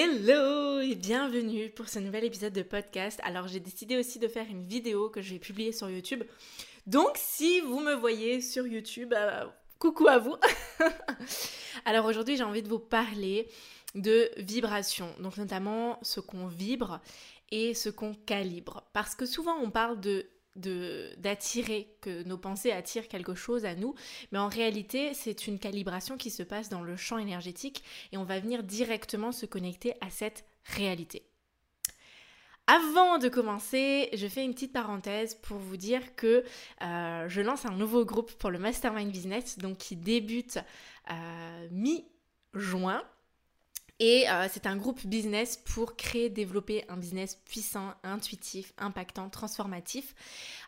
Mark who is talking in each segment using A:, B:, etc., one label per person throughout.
A: Hello et bienvenue pour ce nouvel épisode de podcast. Alors j'ai décidé aussi de faire une vidéo que je vais publier sur YouTube. Donc si vous me voyez sur YouTube, euh, coucou à vous. Alors aujourd'hui j'ai envie de vous parler de vibration, donc notamment ce qu'on vibre et ce qu'on calibre. Parce que souvent on parle de d'attirer, que nos pensées attirent quelque chose à nous, mais en réalité c'est une calibration qui se passe dans le champ énergétique et on va venir directement se connecter à cette réalité. Avant de commencer, je fais une petite parenthèse pour vous dire que euh, je lance un nouveau groupe pour le Mastermind Business, donc qui débute euh, mi-juin. Et euh, c'est un groupe business pour créer, développer un business puissant, intuitif, impactant, transformatif,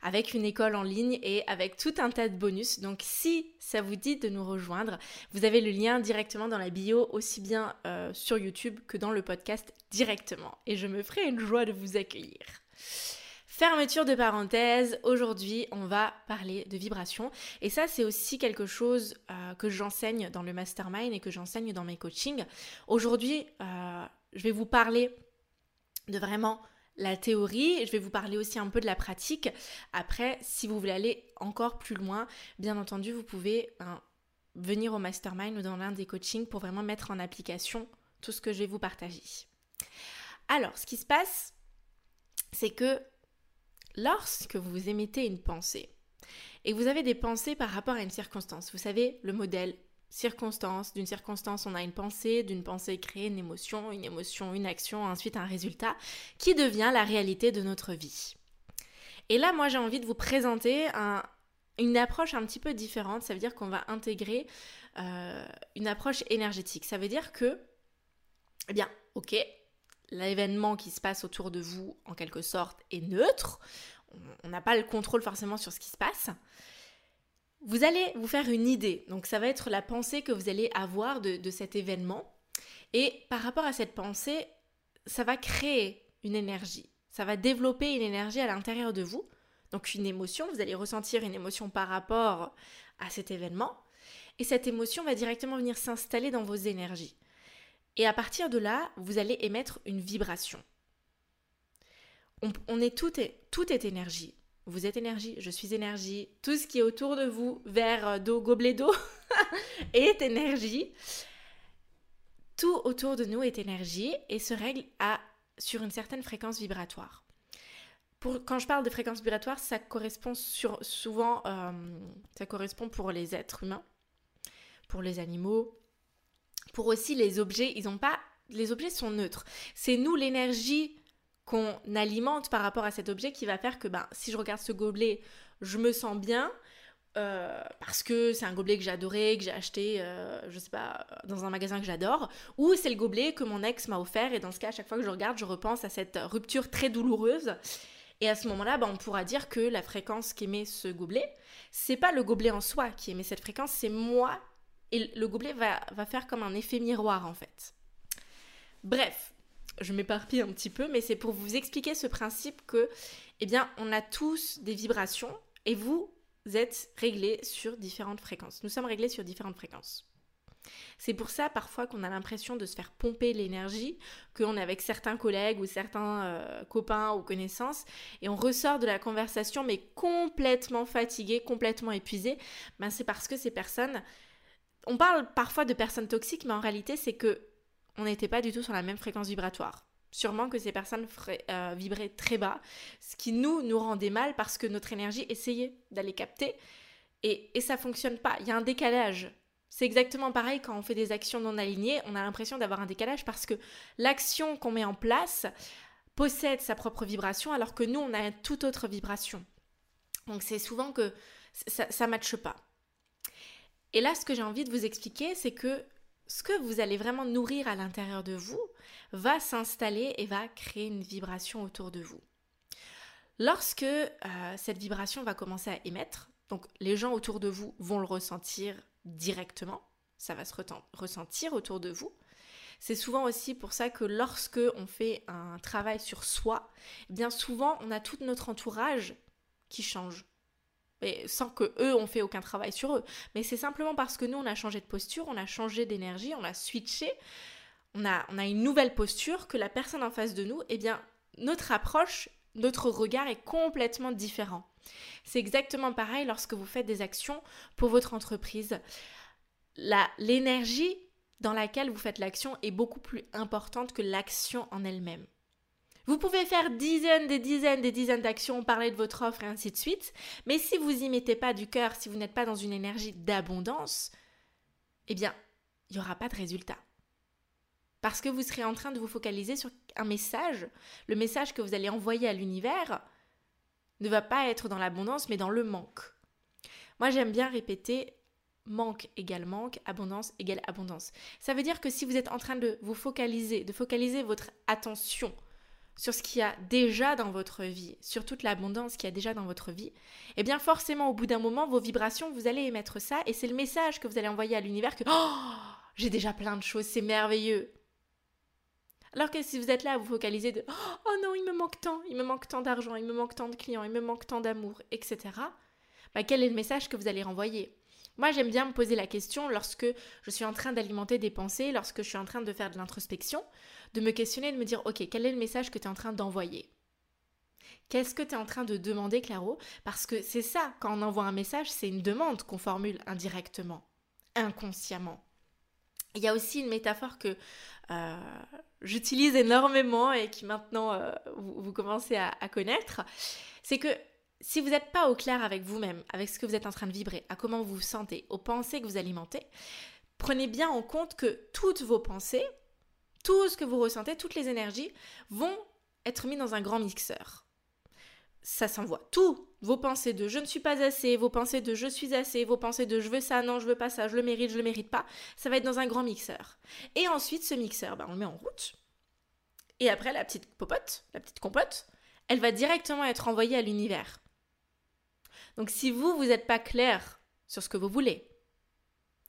A: avec une école en ligne et avec tout un tas de bonus. Donc si ça vous dit de nous rejoindre, vous avez le lien directement dans la bio, aussi bien euh, sur YouTube que dans le podcast directement. Et je me ferai une joie de vous accueillir. Fermeture de parenthèse, aujourd'hui on va parler de vibration et ça c'est aussi quelque chose euh, que j'enseigne dans le mastermind et que j'enseigne dans mes coachings. Aujourd'hui euh, je vais vous parler de vraiment la théorie, je vais vous parler aussi un peu de la pratique. Après si vous voulez aller encore plus loin, bien entendu vous pouvez ben, venir au mastermind ou dans l'un des coachings pour vraiment mettre en application tout ce que je vais vous partager. Alors ce qui se passe c'est que lorsque vous émettez une pensée et vous avez des pensées par rapport à une circonstance, vous savez, le modèle circonstance, d'une circonstance on a une pensée, d'une pensée crée une émotion, une émotion, une action, ensuite un résultat qui devient la réalité de notre vie. Et là, moi j'ai envie de vous présenter une approche un petit peu différente, ça veut dire qu'on va intégrer euh, une approche énergétique. Ça veut dire que, eh bien, ok, l'événement qui se passe autour de vous, en quelque sorte, est neutre. On n'a pas le contrôle forcément sur ce qui se passe. Vous allez vous faire une idée. Donc ça va être la pensée que vous allez avoir de, cet événement. Et par rapport à cette pensée, ça va créer une énergie. Ça va développer une énergie à l'intérieur de vous. Donc une émotion, vous allez ressentir une émotion par rapport à cet événement. Et cette émotion va directement venir s'installer dans vos énergies. Et à partir de là, vous allez émettre une vibration. On, est tout, est tout est énergie. Vous êtes énergie, je suis énergie. Tout ce qui est autour de vous, verre d'eau, gobelet d'eau, est énergie. Tout autour de nous est énergie et se règle à, sur une certaine fréquence vibratoire. Pour, quand je parle de fréquence vibratoire, ça correspond sur, souvent, euh, ça correspond pour les êtres humains, pour les animaux, pour aussi les objets, ils ont pas. Les objets sont neutres. C'est nous l'énergie qu'on alimente par rapport à cet objet qui va faire que ben, si je regarde ce gobelet, je me sens bien. Euh, parce que c'est un gobelet que adoré, que j'ai acheté, euh, je sais pas, dans un magasin que j'adore, ou c'est le gobelet que mon ex m'a offert, et dans ce cas, à chaque fois que je regarde, je repense à cette rupture très douloureuse. Et à ce moment-là, ben, on pourra dire que la fréquence qu'émet ce gobelet, c'est pas le gobelet en soi qui émet cette fréquence, c'est moi et le gobelet va, faire comme un effet miroir en fait. Bref, je m'éparpille un petit peu, mais c'est pour vous expliquer ce principe que, eh bien, on a tous des vibrations et vous êtes réglés sur différentes fréquences. Nous sommes réglés sur différentes fréquences. C'est pour ça parfois qu'on a l'impression de se faire pomper l'énergie, qu'on est avec certains collègues ou certains euh, copains ou connaissances, et on ressort de la conversation mais complètement fatigué, complètement épuisé. Ben, c'est parce que ces personnes on parle parfois de personnes toxiques, mais en réalité, c'est que on n'était pas du tout sur la même fréquence vibratoire. Sûrement que ces personnes euh, vibraient très bas, ce qui nous, rendait mal parce que notre énergie essayait d'aller capter et, et ça fonctionne pas. Il y a un décalage. C'est exactement pareil quand on fait des actions non alignées, on a l'impression d'avoir un décalage parce que l'action qu'on met en place possède sa propre vibration alors que nous, on a une toute autre vibration. Donc c'est souvent que ça ne matche pas. Et là, ce que j'ai envie de vous expliquer, c'est que ce que vous allez vraiment nourrir à l'intérieur de vous va s'installer et va créer une vibration autour de vous. Lorsque euh, cette vibration va commencer à émettre, donc les gens autour de vous vont le ressentir directement, ça va se ressentir autour de vous. C'est souvent aussi pour ça que lorsque on fait un travail sur soi, eh bien souvent on a tout notre entourage qui change sans que eux ont fait aucun travail sur eux. Mais c'est simplement parce que nous, on a changé de posture, on a changé d'énergie, on a switché, on a, on a une nouvelle posture que la personne en face de nous, eh bien, notre approche, notre regard est complètement différent. C'est exactement pareil lorsque vous faites des actions pour votre entreprise. L'énergie dans laquelle vous faites l'action est beaucoup plus importante que l'action en elle-même. Vous pouvez faire dizaines, des dizaines, des dizaines d'actions, parler de votre offre et ainsi de suite, mais si vous y mettez pas du cœur, si vous n'êtes pas dans une énergie d'abondance, eh bien, il n'y aura pas de résultat. Parce que vous serez en train de vous focaliser sur un message. Le message que vous allez envoyer à l'univers ne va pas être dans l'abondance, mais dans le manque. Moi, j'aime bien répéter manque égale manque, abondance égale abondance. Ça veut dire que si vous êtes en train de vous focaliser, de focaliser votre attention sur ce qu'il y a déjà dans votre vie, sur toute l'abondance qu'il y a déjà dans votre vie, eh bien forcément au bout d'un moment, vos vibrations, vous allez émettre ça et c'est le message que vous allez envoyer à l'univers que oh, j'ai déjà plein de choses, c'est merveilleux. Alors que si vous êtes là à vous focaliser de oh non, il me manque tant, il me manque tant d'argent, il me manque tant de clients, il me manque tant d'amour, etc. Bah, quel est le message que vous allez renvoyer? Moi, j'aime bien me poser la question lorsque je suis en train d'alimenter des pensées, lorsque je suis en train de faire de l'introspection, de me questionner, de me dire, ok, quel est le message que tu es en train d'envoyer? Qu'est-ce que tu es en train de demander, Claro? Parce que c'est ça, quand on envoie un message, c'est une demande qu'on formule indirectement, inconsciemment. Il y a aussi une métaphore que euh, j'utilise énormément et qui maintenant euh, vous, commencez à, à connaître. C'est que si vous n'êtes pas au clair avec vous-même, avec ce que vous êtes en train de vibrer, à comment vous vous sentez, aux pensées que vous alimentez, prenez bien en compte que toutes vos pensées, tout ce que vous ressentez, toutes les énergies vont être mis dans un grand mixeur. Ça s'envoie. Tout, vos pensées de je ne suis pas assez, vos pensées de je suis assez, vos pensées de je veux ça, non, je veux pas ça, je le mérite, je le mérite pas, ça va être dans un grand mixeur. Et ensuite, ce mixeur, ben, on le met en route. Et après, la petite popote, la petite compote, elle va directement être envoyée à l'univers. Donc si vous, vous n'êtes pas clair sur ce que vous voulez,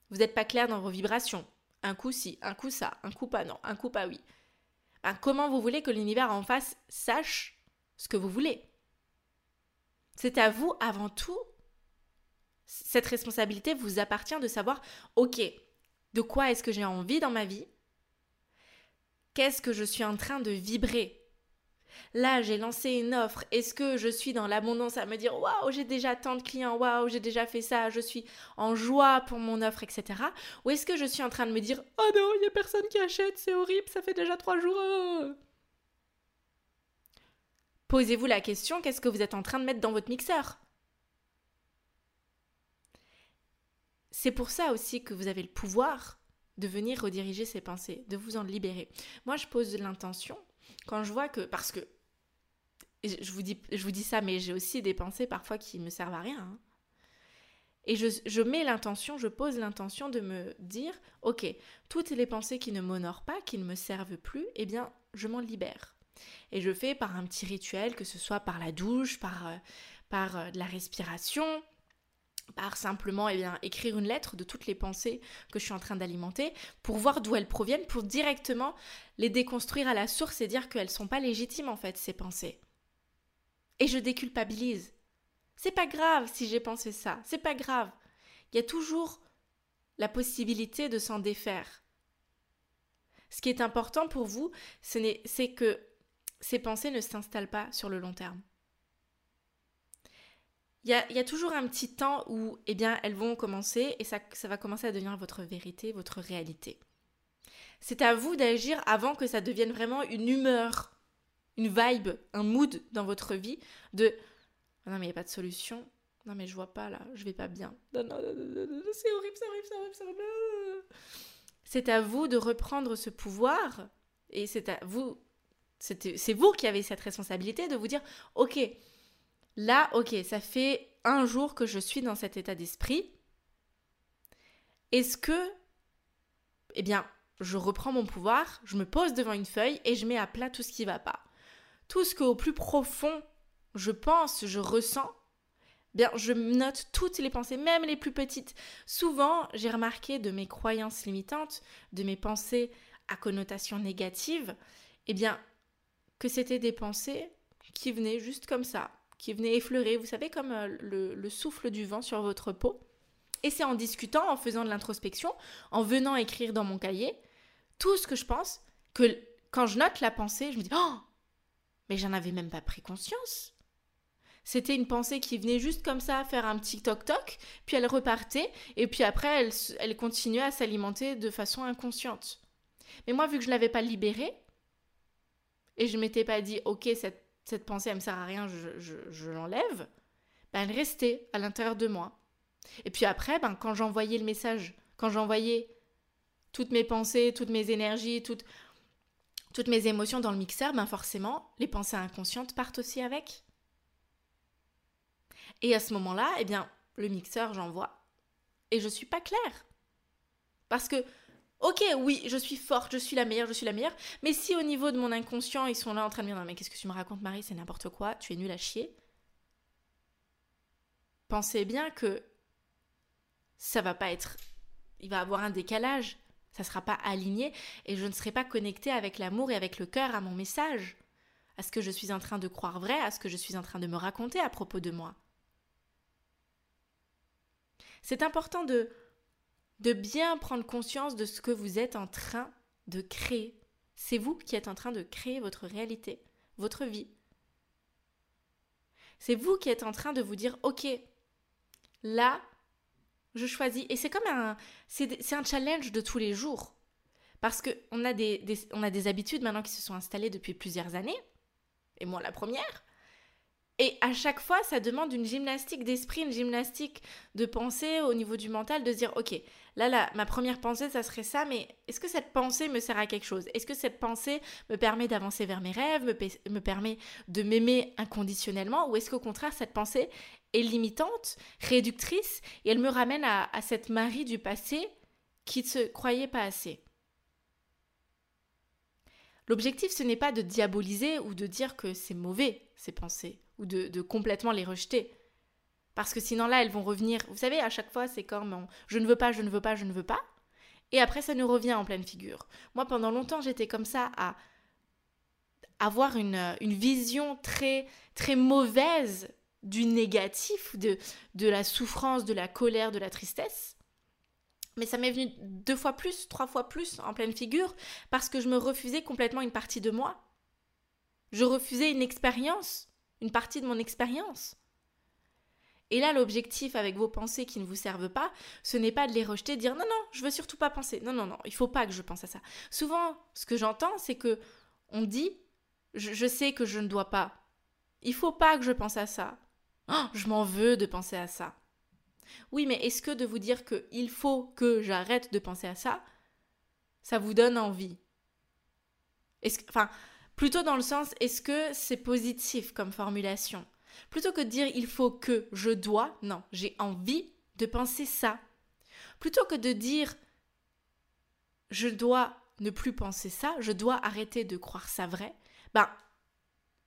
A: vous n'êtes pas clair dans vos vibrations, un coup si, un coup ça, un coup pas non, un coup pas oui, ben, comment vous voulez que l'univers en face sache ce que vous voulez? C'est à vous avant tout. Cette responsabilité vous appartient de savoir, ok, de quoi est-ce que j'ai envie dans ma vie? Qu'est-ce que je suis en train de vibrer? Là, j'ai lancé une offre. Est-ce que je suis dans l'abondance à me dire waouh, j'ai déjà tant de clients, waouh, j'ai déjà fait ça, je suis en joie pour mon offre, etc. Ou est-ce que je suis en train de me dire oh non, il n'y a personne qui achète, c'est horrible, ça fait déjà trois jours. Posez-vous la question qu'est-ce que vous êtes en train de mettre dans votre mixeur? C'est pour ça aussi que vous avez le pouvoir de venir rediriger ces pensées, de vous en libérer. Moi, je pose l'intention quand je vois que, parce que, je vous dis, je vous dis ça, mais j'ai aussi des pensées parfois qui me servent à rien. Hein. Et je, je mets l'intention, je pose l'intention de me dire, ok, toutes les pensées qui ne m'honorent pas, qui ne me servent plus, eh bien, je m'en libère. Et je fais par un petit rituel, que ce soit par la douche, par, euh, par euh, de la respiration, par simplement eh écrire une lettre de toutes les pensées que je suis en train d'alimenter pour voir d'où elles proviennent, pour directement les déconstruire à la source et dire qu'elles ne sont pas légitimes en fait, ces pensées. Et je déculpabilise. C'est pas grave si j'ai pensé ça, c'est pas grave. Il y a toujours la possibilité de s'en défaire. Ce qui est important pour vous, c'est que ces pensées ne s'installent pas sur le long terme il y a, toujours un petit temps où eh bien, elles vont commencer et ça, va commencer à devenir votre vérité, votre réalité. C'est à vous d'agir avant que ça devienne vraiment une humeur, une vibe, un mood dans votre vie de ah non mais il n'y a pas de solution, non mais je vois pas là, je vais pas bien, non, non, non, c'est horrible, c'est horrible, c'est horrible, c'est horrible. C'est à vous de reprendre ce pouvoir et c'est à vous, c'est vous qui avez cette responsabilité de vous dire ok, Là, ok, ça fait un jour que je suis dans cet état d'esprit. Est-ce que eh bien, je reprends mon pouvoir, je me pose devant une feuille et je mets à plat tout ce qui va pas. Tout ce qu'au plus profond, je pense, je ressens, bien, je note toutes les pensées, même les plus petites. Souvent, j'ai remarqué de mes croyances limitantes, de mes pensées à connotation négative, eh bien, que c'était des pensées qui venaient juste comme ça, qui venaient effleurer, vous savez, comme euh, le, le souffle du vent sur votre peau. Et c'est en discutant, en faisant de l'introspection, en venant écrire dans mon cahier, tout ce que je pense, que quand je note la pensée, je me dis Oh Mais j'en avais même pas pris conscience. C'était une pensée qui venait juste comme ça faire un petit toc-toc, puis elle repartait, et puis après elle, elle continuait à s'alimenter de façon inconsciente. Mais moi, vu que je ne l'avais pas libérée, et je m'étais pas dit Ok, cette, cette pensée, elle me sert à rien, je, l'enlève, ben, elle restait à l'intérieur de moi. Et puis après, ben, quand j'envoyais le message, quand j'envoyais toutes mes pensées, toutes mes énergies, toutes, mes émotions dans le mixeur, ben forcément, les pensées inconscientes partent aussi avec. Et à ce moment-là, eh bien, le mixeur, j'envoie. Et je suis pas claire. Parce que, ok, oui, je suis forte, je suis la meilleure, je suis la meilleure, mais si au niveau de mon inconscient, ils sont là en train de me dire, non mais qu'est-ce que tu me racontes Marie, c'est n'importe quoi, tu es nul à chier. Pensez bien que ça va pas être... Il va avoir un décalage ça sera pas aligné et je ne serai pas connectée avec l'amour et avec le cœur à mon message, à ce que je suis en train de croire vrai, à ce que je suis en train de me raconter à propos de moi. C'est important de, de bien prendre conscience de ce que vous êtes en train de créer. C'est vous qui êtes en train de créer votre réalité, votre vie. C'est vous qui êtes en train de vous dire, ok, là, je choisis. Et c'est comme un. C'est un challenge de tous les jours. Parce qu'on a des, on a des habitudes maintenant qui se sont installées depuis plusieurs années. Et moi, la première. Et à chaque fois, ça demande une gymnastique d'esprit, une gymnastique de pensée au niveau du mental, de se dire, ok, là, là, ma première pensée, ça serait ça, mais est-ce que cette pensée me sert à quelque chose? Est-ce que cette pensée me permet d'avancer vers mes rêves, me, me permet de m'aimer inconditionnellement? Ou est-ce qu'au contraire, cette pensée est limitante, réductrice, et elle me ramène à, à cette Marie du passé qui ne se croyait pas assez? L'objectif, ce n'est pas de diaboliser ou de dire que c'est mauvais, ces pensées ou de, complètement les rejeter. Parce que sinon là, elles vont revenir. Vous savez, à chaque fois, c'est comme je ne veux pas, je ne veux pas, je ne veux pas. Et après, ça nous revient en pleine figure. Moi, pendant longtemps, j'étais comme ça à avoir une, une, vision très, très mauvaise du négatif, de, de la souffrance, de la colère, de la tristesse. Mais ça m'est venu deux fois plus, trois fois plus en pleine figure, parce que je me refusais complètement une partie de moi. Je refusais une expérience une partie de mon expérience. Et là, l'objectif avec vos pensées qui ne vous servent pas, ce n'est pas de les rejeter, de dire non, non, je veux surtout pas penser. Non, non, non, il faut pas que je pense à ça. Souvent, ce que j'entends, c'est que on dit je, sais que je ne dois pas. Il faut pas que je pense à ça. Oh, je m'en veux de penser à ça. Oui, mais est-ce que de vous dire que il faut que j'arrête de penser à ça, ça vous donne envie? Est-ce enfin, Plutôt dans le sens, est-ce que c'est positif comme formulation? Plutôt que de dire il faut que, je dois, non, j'ai envie de penser ça. Plutôt que de dire je dois ne plus penser ça, je dois arrêter de croire ça vrai, ben,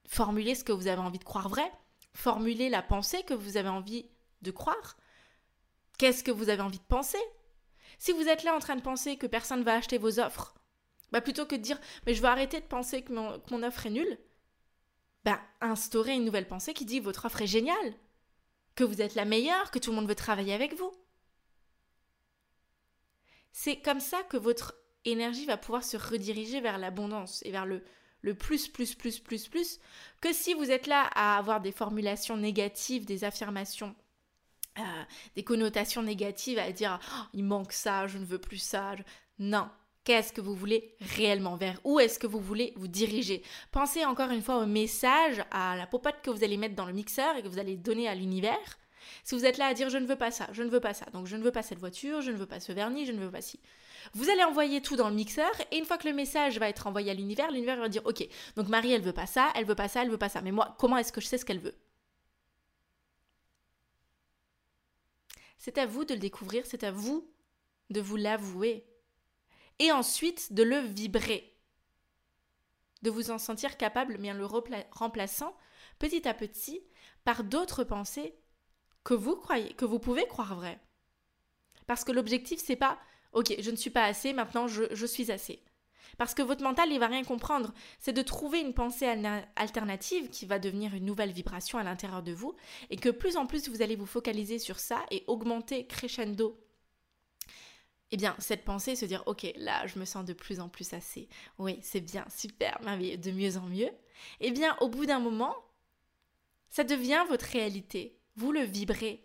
A: formulez ce que vous avez envie de croire vrai, formulez la pensée que vous avez envie de croire. Qu'est-ce que vous avez envie de penser? Si vous êtes là en train de penser que personne ne va acheter vos offres, bah, plutôt que de dire mais je vais arrêter de penser que mon, offre est nulle, bah instaurer une nouvelle pensée qui dit votre offre est géniale, que vous êtes la meilleure, que tout le monde veut travailler avec vous. C'est comme ça que votre énergie va pouvoir se rediriger vers l'abondance et vers le, le plus, plus, plus, plus, plus, que si vous êtes là à avoir des formulations négatives, des affirmations, euh, des connotations négatives, à dire oh, il manque ça, je ne veux plus ça. Non, Qu'est-ce que vous voulez réellement Vers? Où est-ce que vous voulez vous diriger? Pensez encore une fois au message, à la popote que vous allez mettre dans le mixeur et que vous allez donner à l'univers. Si vous êtes là à dire je ne veux pas ça, je ne veux pas ça, donc je ne veux pas cette voiture, je ne veux pas ce vernis, je ne veux pas ci. Vous allez envoyer tout dans le mixeur et une fois que le message va être envoyé à l'univers, l'univers va dire ok, donc Marie elle veut pas ça, elle veut pas ça, elle veut pas ça. Mais moi, comment est-ce que je sais ce qu'elle veut? C'est à vous de le découvrir, c'est à vous de vous l'avouer. et ensuite de le vibrer. De vous en sentir capable, bien le remplaçant petit à petit par d'autres pensées que vous croyez, que vous pouvez croire vraies. Parce que l'objectif, c'est pas OK, je ne suis pas assez, maintenant je suis assez. Parce que votre mental, il va rien comprendre. C'est de trouver une pensée alternative qui va devenir une nouvelle vibration à l'intérieur de vous et que plus en plus vous allez vous focaliser sur ça et augmenter crescendo. Eh bien, cette pensée, se dire, ok, là, je me sens de plus en plus assez. Oui, c'est bien, super, de mieux en mieux. Eh bien, au bout d'un moment, ça devient votre réalité. Vous le vibrez.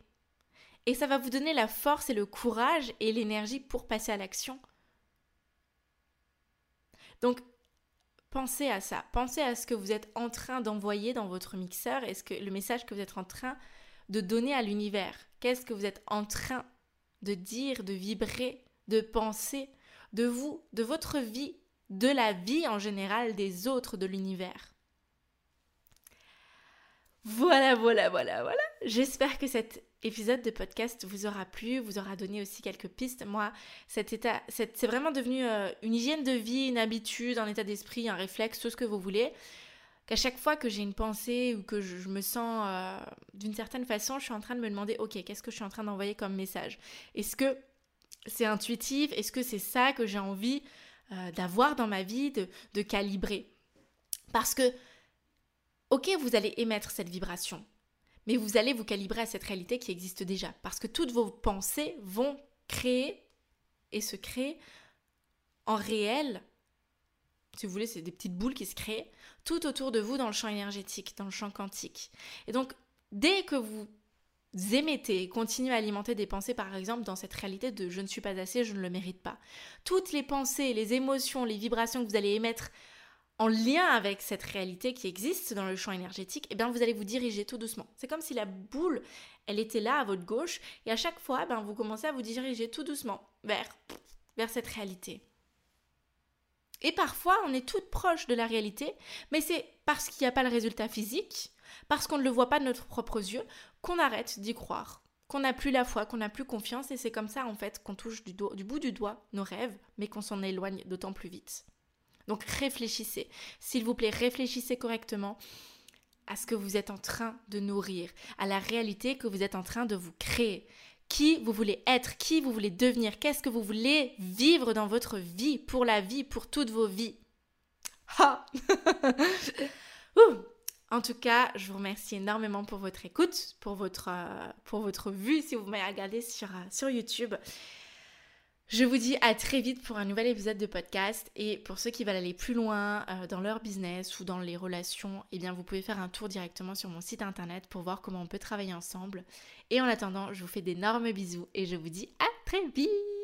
A: Et ça va vous donner la force et le courage et l'énergie pour passer à l'action. Donc, pensez à ça. Pensez à ce que vous êtes en train d'envoyer dans votre mixeur et ce que, le message que vous êtes en train de donner à l'univers. Qu'est-ce que vous êtes en train de dire, de vibrer, de penser de vous, de votre vie, de la vie en général des autres de l'univers? Voilà, voilà, voilà, voilà. J'espère que cet épisode de podcast vous aura plu, vous aura donné aussi quelques pistes. Moi, c'est vraiment devenu euh, une hygiène de vie, une habitude, un état d'esprit, un réflexe, tout ce que vous voulez. Qu'à chaque fois que j'ai une pensée ou que je, me sens euh, d'une certaine façon, je suis en train de me demander, ok, qu'est-ce que je suis en train d'envoyer comme message? Est-ce que c'est intuitif? Est-ce que c'est ça que j'ai envie euh, d'avoir dans ma vie, de calibrer? Parce que, ok, vous allez émettre cette vibration, mais vous allez vous calibrer à cette réalité qui existe déjà. Parce que toutes vos pensées vont créer et se créer en réel. Si vous voulez, c'est des petites boules qui se créent tout autour de vous dans le champ énergétique, dans le champ quantique. Et donc, dès que vous émettez, continuez à alimenter des pensées, par exemple, dans cette réalité de je ne suis pas assez, je ne le mérite pas. Toutes les pensées, les émotions, les vibrations que vous allez émettre en lien avec cette réalité qui existe dans le champ énergétique, eh bien vous allez vous diriger tout doucement. C'est comme si la boule, elle était là à votre gauche, et à chaque fois, ben, vous commencez à vous diriger tout doucement vers, vers cette réalité. Et parfois, on est toute proche de la réalité, mais c'est parce qu'il n'y a pas le résultat physique, parce qu'on ne le voit pas de notre propre yeux, qu'on arrête d'y croire, qu'on n'a plus la foi, qu'on n'a plus confiance, et c'est comme ça en fait qu'on touche du, du bout du doigt nos rêves, mais qu'on s'en éloigne d'autant plus vite. Donc réfléchissez. S'il vous plaît, réfléchissez correctement à ce que vous êtes en train de nourrir, à la réalité que vous êtes en train de vous créer. Qui vous voulez être, qui vous voulez devenir, qu'est-ce que vous voulez vivre dans votre vie, pour la vie, pour toutes vos vies. En tout cas, je vous remercie énormément pour votre écoute, pour votre, euh, vue si vous m'avez regardé sur, euh, sur YouTube. Je vous dis à très vite pour un nouvel épisode de podcast et pour ceux qui veulent aller plus loin euh, dans leur business ou dans les relations, eh bien vous pouvez faire un tour directement sur mon site internet pour voir comment on peut travailler ensemble. Et en attendant, je vous fais d'énormes bisous et je vous dis à très vite